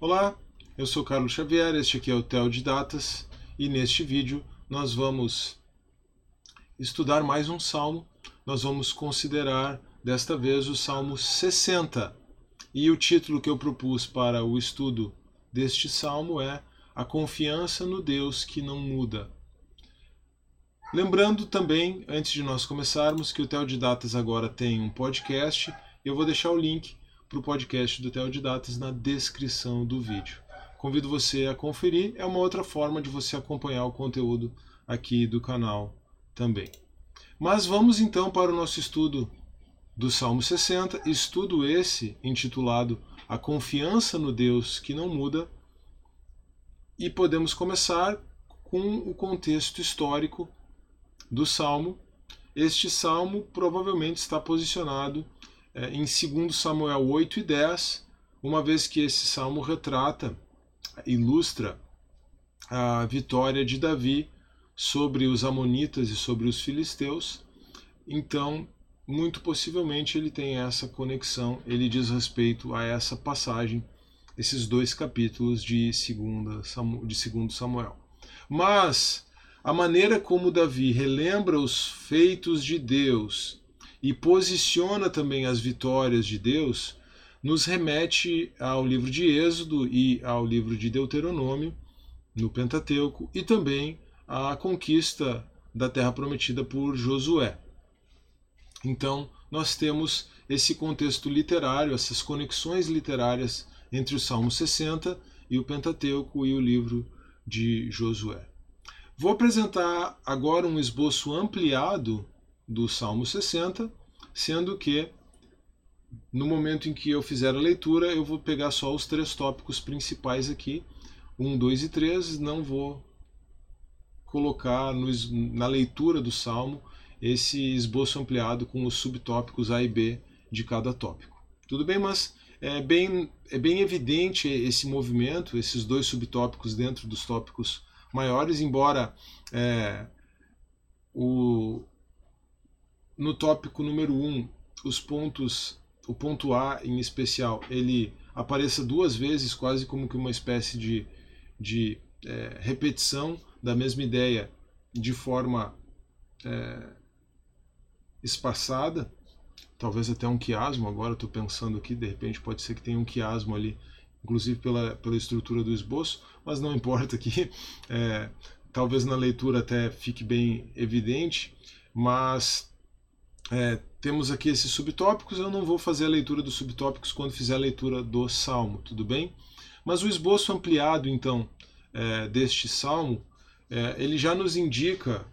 Olá, eu sou Carlos Xavier, este aqui é o Tel de Datas e neste vídeo nós vamos estudar mais um salmo. Nós vamos considerar desta vez o Salmo 60. E o título que eu propus para o estudo deste salmo é A Confiança no Deus que não muda. Lembrando também, antes de nós começarmos, que o Tel de Datas agora tem um podcast. Eu vou deixar o link para o podcast do Tel de Datas na descrição do vídeo. Convido você a conferir, é uma outra forma de você acompanhar o conteúdo aqui do canal também. Mas vamos então para o nosso estudo do Salmo 60, estudo esse intitulado A Confiança no Deus que Não Muda, e podemos começar com o contexto histórico do Salmo. Este salmo provavelmente está posicionado em 2 Samuel 8 e 10, uma vez que esse salmo retrata, ilustra a vitória de Davi sobre os Amonitas e sobre os Filisteus. Então, muito possivelmente ele tem essa conexão, ele diz respeito a essa passagem, esses dois capítulos de 2 de Samuel. Mas a maneira como Davi relembra os feitos de Deus e posiciona também as vitórias de Deus, nos remete ao livro de Êxodo e ao livro de Deuteronômio, no Pentateuco, e também à conquista da terra prometida por Josué. Então, nós temos esse contexto literário, essas conexões literárias entre o Salmo 60 e o Pentateuco e o livro de Josué. Vou apresentar agora um esboço ampliado do Salmo 60, sendo que no momento em que eu fizer a leitura, eu vou pegar só os três tópicos principais aqui, 1, 2 e 3, não vou colocar na leitura do Salmo esse esboço ampliado com os subtópicos A e B de cada tópico. Tudo bem, mas é bem, é bem evidente esse movimento, esses dois subtópicos dentro dos tópicos maiores, embora é, o, no tópico número 1, um, os pontos, o ponto A em especial, ele apareça duas vezes, quase como que uma espécie de, de é, repetição da mesma ideia de forma é, espaçada, talvez até um quiasmo, agora estou pensando aqui, de repente pode ser que tenha um quiasmo ali, inclusive pela, pela estrutura do esboço, mas não importa que é, talvez na leitura até fique bem evidente, mas é, temos aqui esses subtópicos, eu não vou fazer a leitura dos subtópicos quando fizer a leitura do Salmo, tudo bem? Mas o esboço ampliado, então, é, deste Salmo, é, ele já nos indica,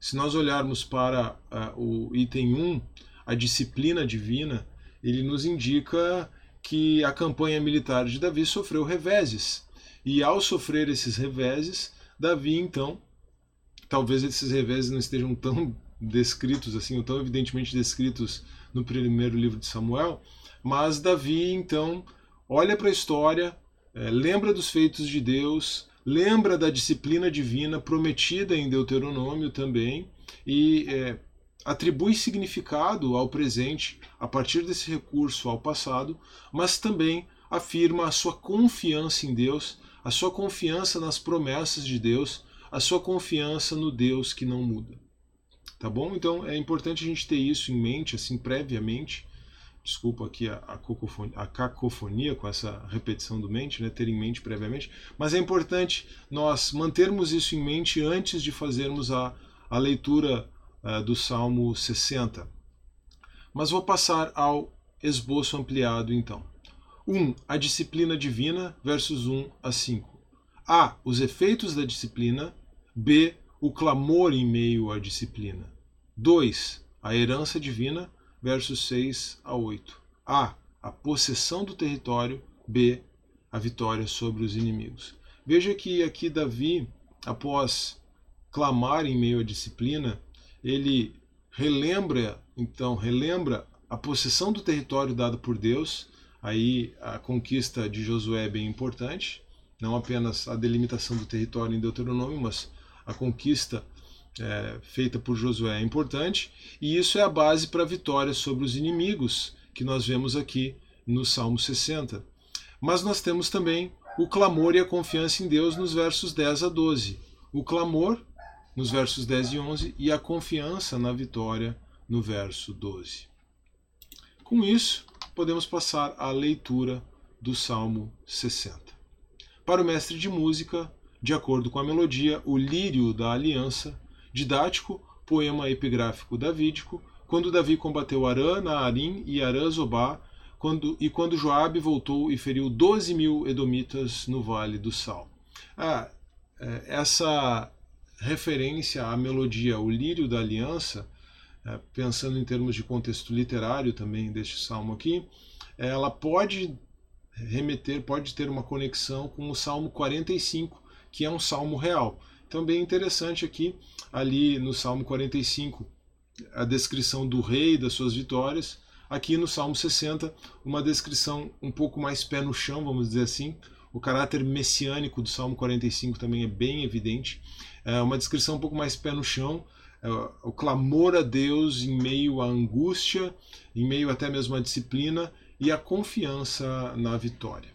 se nós olharmos para é, o item 1, a disciplina divina, ele nos indica que a campanha militar de Davi sofreu reveses. E ao sofrer esses reveses, Davi, então, talvez esses reveses não estejam tão descritos assim, ou tão evidentemente descritos no primeiro livro de Samuel, mas Davi então olha para a história, é, lembra dos feitos de Deus, lembra da disciplina divina prometida em Deuteronômio também e é, atribui significado ao presente a partir desse recurso ao passado, mas também afirma a sua confiança em Deus, a sua confiança nas promessas de Deus, a sua confiança no Deus que não muda. Tá bom? Então é importante a gente ter isso em mente, assim, previamente. Desculpa aqui a, a, cacofonia, a cacofonia com essa repetição do mente, né? ter em mente previamente. Mas é importante nós mantermos isso em mente antes de fazermos a, a leitura uh, do Salmo 60. Mas vou passar ao esboço ampliado então. 1. Um, a disciplina divina, versos 1 a 5. A. Os efeitos da disciplina. B o clamor em meio à disciplina. 2. A herança divina, versos 6 a 8. A. A possessão do território. B. A vitória sobre os inimigos. Veja que aqui Davi, após clamar em meio à disciplina, ele relembra, então, relembra a possessão do território dado por Deus. Aí a conquista de Josué é bem importante, não apenas a delimitação do território em Deuteronômio, mas a conquista é, feita por Josué é importante, e isso é a base para a vitória sobre os inimigos que nós vemos aqui no Salmo 60. Mas nós temos também o clamor e a confiança em Deus nos versos 10 a 12. O clamor nos versos 10 e 11 e a confiança na vitória no verso 12. Com isso, podemos passar à leitura do Salmo 60. Para o mestre de música, de acordo com a melodia, o lírio da aliança, didático, poema epigráfico davídico, quando Davi combateu Arã, Naarim e Arã Zobá, quando, e quando Joabe voltou e feriu 12 mil edomitas no Vale do Sal. Ah, é, essa referência à melodia O Lírio da Aliança, é, pensando em termos de contexto literário também deste salmo aqui, ela pode remeter, pode ter uma conexão com o Salmo 45, que é um salmo real. Então, bem interessante aqui, ali no Salmo 45, a descrição do rei, das suas vitórias. Aqui no Salmo 60, uma descrição um pouco mais pé no chão, vamos dizer assim. O caráter messiânico do Salmo 45 também é bem evidente. É uma descrição um pouco mais pé no chão, é o clamor a Deus em meio à angústia, em meio até mesmo à disciplina e a confiança na vitória.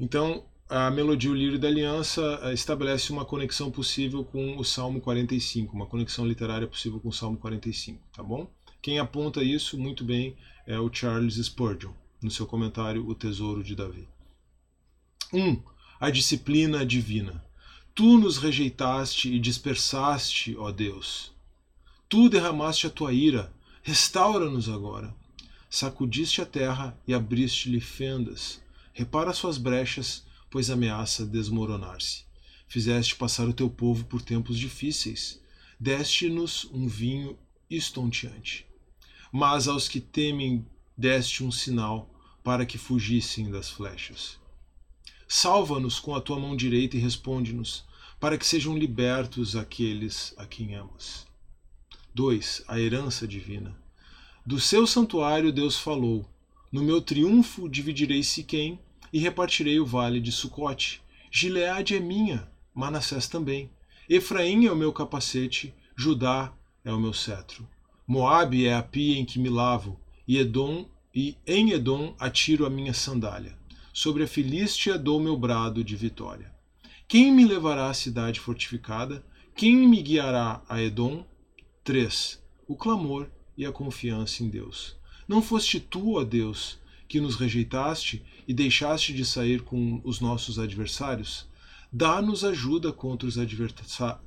Então, a melodia O Lírio da Aliança eh, estabelece uma conexão possível com o Salmo 45, uma conexão literária possível com o Salmo 45, tá bom? Quem aponta isso muito bem é o Charles Spurgeon, no seu comentário O Tesouro de Davi. 1. Um, a disciplina divina. Tu nos rejeitaste e dispersaste, ó Deus. Tu derramaste a tua ira, restaura-nos agora. Sacudiste a terra e abriste-lhe fendas. Repara suas brechas, pois ameaça desmoronar-se. Fizeste passar o teu povo por tempos difíceis. Deste-nos um vinho estonteante. Mas aos que temem deste um sinal para que fugissem das flechas. Salva-nos com a tua mão direita e responde-nos, para que sejam libertos aqueles a quem amas. 2. A herança divina. Do seu santuário Deus falou: No meu triunfo dividirei Siquém e repartirei o vale de Sucote. Gileade é minha, Manassés também. Efraim é o meu capacete, Judá é o meu cetro. Moabe é a pia em que me lavo, e Edom e em Edom atiro a minha sandália. Sobre a Filístia dou meu brado de vitória. Quem me levará à cidade fortificada? Quem me guiará a Edom? 3. O clamor e a confiança em Deus. Não foste tu, ó Deus, que nos rejeitaste e deixaste de sair com os nossos adversários? Dá-nos ajuda contra os,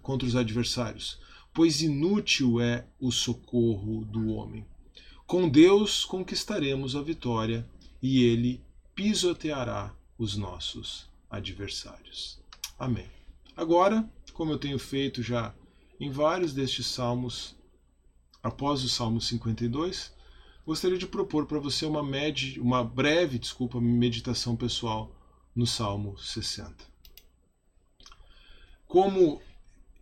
contra os adversários, pois inútil é o socorro do homem. Com Deus conquistaremos a vitória e ele pisoteará os nossos adversários. Amém. Agora, como eu tenho feito já em vários destes salmos, após o Salmo 52, gostaria de propor para você uma, med... uma breve desculpa, meditação pessoal no Salmo 60. Como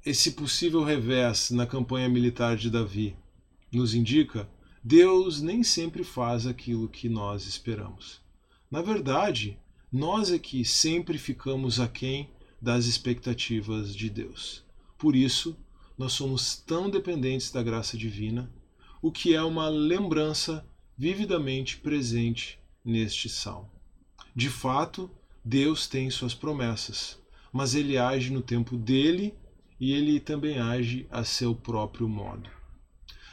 esse possível revés na campanha militar de Davi nos indica, Deus nem sempre faz aquilo que nós esperamos. Na verdade, nós é que sempre ficamos aquém das expectativas de Deus. Por isso, nós somos tão dependentes da graça divina, o que é uma lembrança vividamente presente neste salmo. De fato, Deus tem suas promessas, mas ele age no tempo dele e ele também age a seu próprio modo.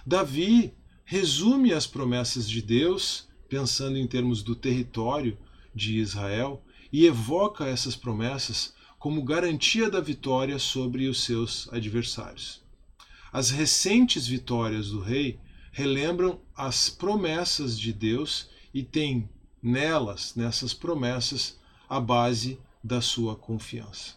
Davi resume as promessas de Deus, pensando em termos do território de Israel, e evoca essas promessas como garantia da vitória sobre os seus adversários. As recentes vitórias do rei relembram as promessas de Deus e têm nelas, nessas promessas, a base da sua confiança.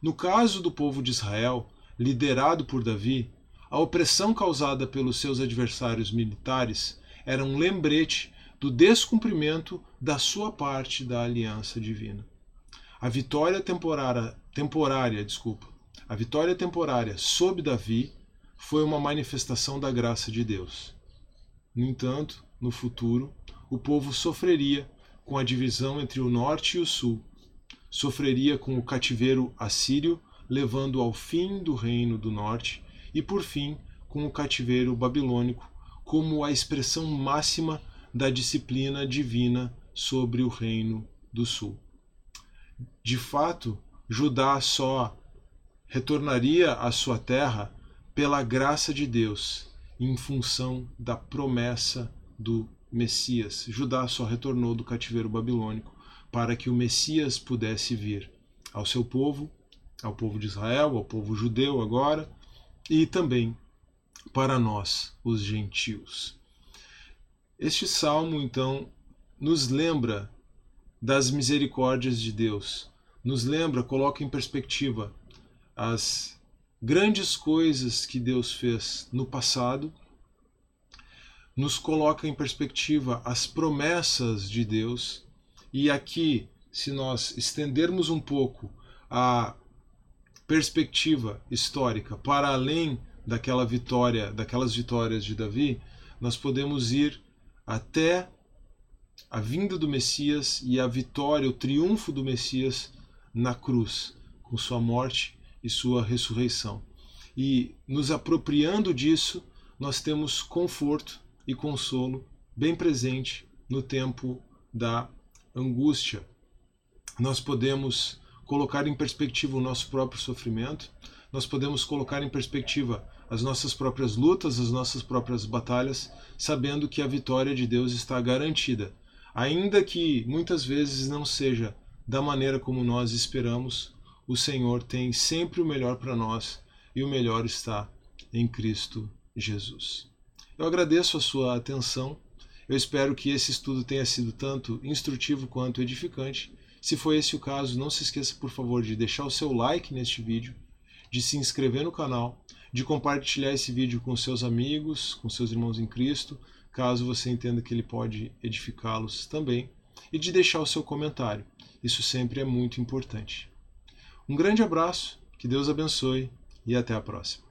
No caso do povo de Israel, liderado por Davi, a opressão causada pelos seus adversários militares era um lembrete do descumprimento da sua parte da aliança divina. A vitória temporária, temporária, desculpa, a vitória temporária sob Davi foi uma manifestação da graça de Deus. No entanto, no futuro, o povo sofreria com a divisão entre o norte e o sul, sofreria com o cativeiro assírio, levando ao fim do reino do norte, e por fim com o cativeiro babilônico, como a expressão máxima da disciplina divina sobre o reino do sul. De fato, Judá só retornaria à sua terra pela graça de Deus, em função da promessa do Messias. Judá só retornou do cativeiro babilônico para que o Messias pudesse vir ao seu povo, ao povo de Israel, ao povo judeu agora, e também para nós, os gentios. Este salmo, então, nos lembra das misericórdias de Deus, nos lembra, coloca em perspectiva as grandes coisas que Deus fez no passado, nos coloca em perspectiva as promessas de Deus, e aqui, se nós estendermos um pouco a perspectiva histórica para além daquela vitória, daquelas vitórias de Davi, nós podemos ir até a vinda do Messias e a vitória, o triunfo do Messias na cruz, com sua morte e sua ressurreição. E nos apropriando disso, nós temos conforto e consolo bem presente no tempo da angústia. Nós podemos colocar em perspectiva o nosso próprio sofrimento, nós podemos colocar em perspectiva as nossas próprias lutas, as nossas próprias batalhas, sabendo que a vitória de Deus está garantida Ainda que muitas vezes não seja da maneira como nós esperamos, o Senhor tem sempre o melhor para nós e o melhor está em Cristo Jesus. Eu agradeço a sua atenção. Eu espero que esse estudo tenha sido tanto instrutivo quanto edificante. Se foi esse o caso, não se esqueça, por favor, de deixar o seu like neste vídeo, de se inscrever no canal, de compartilhar esse vídeo com seus amigos, com seus irmãos em Cristo, caso você entenda que ele pode edificá-los também, e de deixar o seu comentário. Isso sempre é muito importante. Um grande abraço, que Deus abençoe e até a próxima.